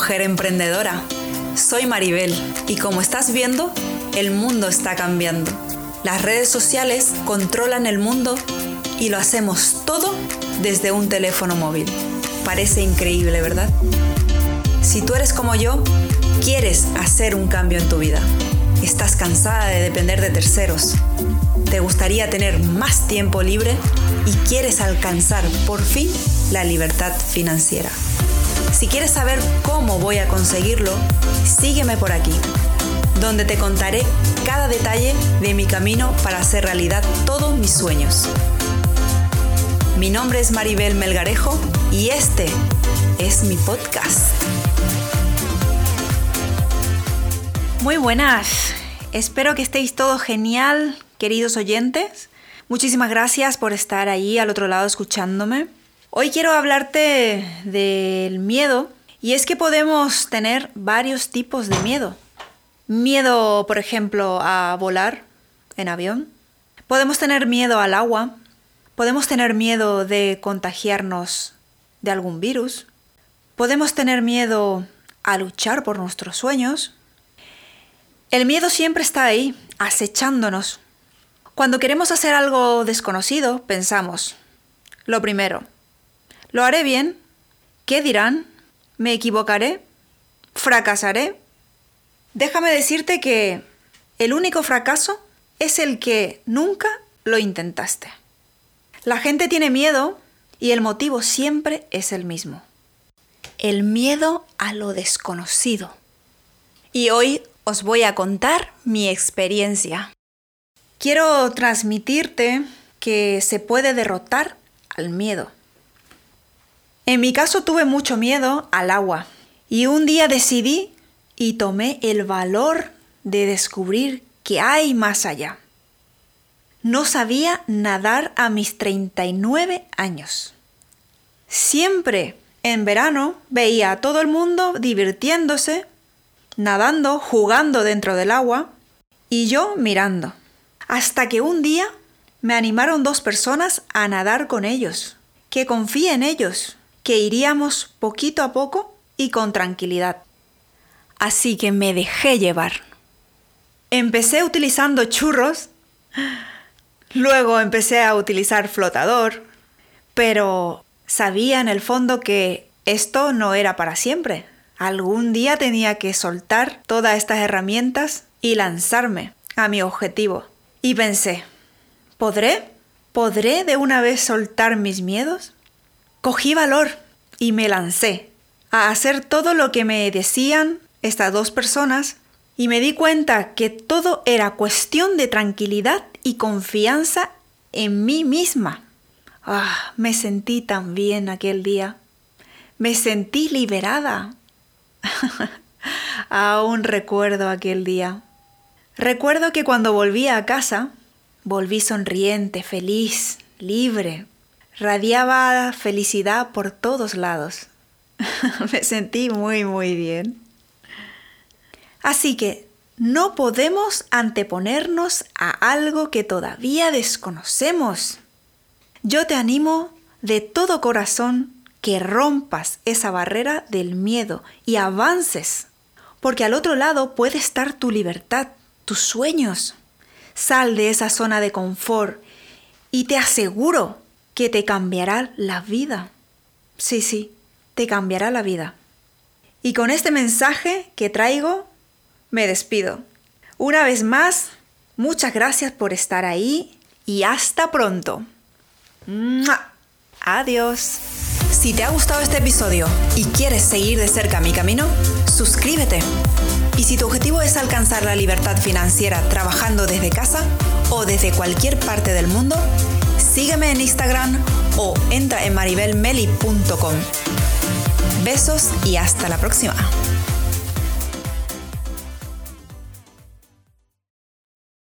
mujer emprendedora. Soy Maribel y como estás viendo, el mundo está cambiando. Las redes sociales controlan el mundo y lo hacemos todo desde un teléfono móvil. Parece increíble, ¿verdad? Si tú eres como yo, quieres hacer un cambio en tu vida. Estás cansada de depender de terceros. Te gustaría tener más tiempo libre y quieres alcanzar por fin la libertad financiera. Si quieres saber cómo voy a conseguirlo, sígueme por aquí, donde te contaré cada detalle de mi camino para hacer realidad todos mis sueños. Mi nombre es Maribel Melgarejo y este es mi podcast. Muy buenas, espero que estéis todos genial, queridos oyentes. Muchísimas gracias por estar ahí al otro lado escuchándome. Hoy quiero hablarte del miedo y es que podemos tener varios tipos de miedo. Miedo, por ejemplo, a volar en avión. Podemos tener miedo al agua. Podemos tener miedo de contagiarnos de algún virus. Podemos tener miedo a luchar por nuestros sueños. El miedo siempre está ahí, acechándonos. Cuando queremos hacer algo desconocido, pensamos, lo primero, ¿Lo haré bien? ¿Qué dirán? ¿Me equivocaré? ¿Fracasaré? Déjame decirte que el único fracaso es el que nunca lo intentaste. La gente tiene miedo y el motivo siempre es el mismo. El miedo a lo desconocido. Y hoy os voy a contar mi experiencia. Quiero transmitirte que se puede derrotar al miedo. En mi caso tuve mucho miedo al agua y un día decidí y tomé el valor de descubrir que hay más allá. No sabía nadar a mis 39 años. Siempre en verano veía a todo el mundo divirtiéndose, nadando, jugando dentro del agua y yo mirando. Hasta que un día me animaron dos personas a nadar con ellos, que confíe en ellos que iríamos poquito a poco y con tranquilidad. Así que me dejé llevar. Empecé utilizando churros, luego empecé a utilizar flotador, pero sabía en el fondo que esto no era para siempre. Algún día tenía que soltar todas estas herramientas y lanzarme a mi objetivo. Y pensé, ¿podré? ¿Podré de una vez soltar mis miedos? Cogí valor y me lancé a hacer todo lo que me decían estas dos personas y me di cuenta que todo era cuestión de tranquilidad y confianza en mí misma. Ah, me sentí tan bien aquel día. Me sentí liberada. Aún recuerdo aquel día. Recuerdo que cuando volví a casa, volví sonriente, feliz, libre, Radiaba felicidad por todos lados. Me sentí muy, muy bien. Así que no podemos anteponernos a algo que todavía desconocemos. Yo te animo de todo corazón que rompas esa barrera del miedo y avances, porque al otro lado puede estar tu libertad, tus sueños. Sal de esa zona de confort y te aseguro que te cambiará la vida. Sí, sí, te cambiará la vida. Y con este mensaje que traigo, me despido. Una vez más, muchas gracias por estar ahí y hasta pronto. Adiós. Si te ha gustado este episodio y quieres seguir de cerca mi camino, suscríbete. Y si tu objetivo es alcanzar la libertad financiera trabajando desde casa o desde cualquier parte del mundo, sígueme en Instagram o entra en maribelmeli.com. Besos y hasta la próxima.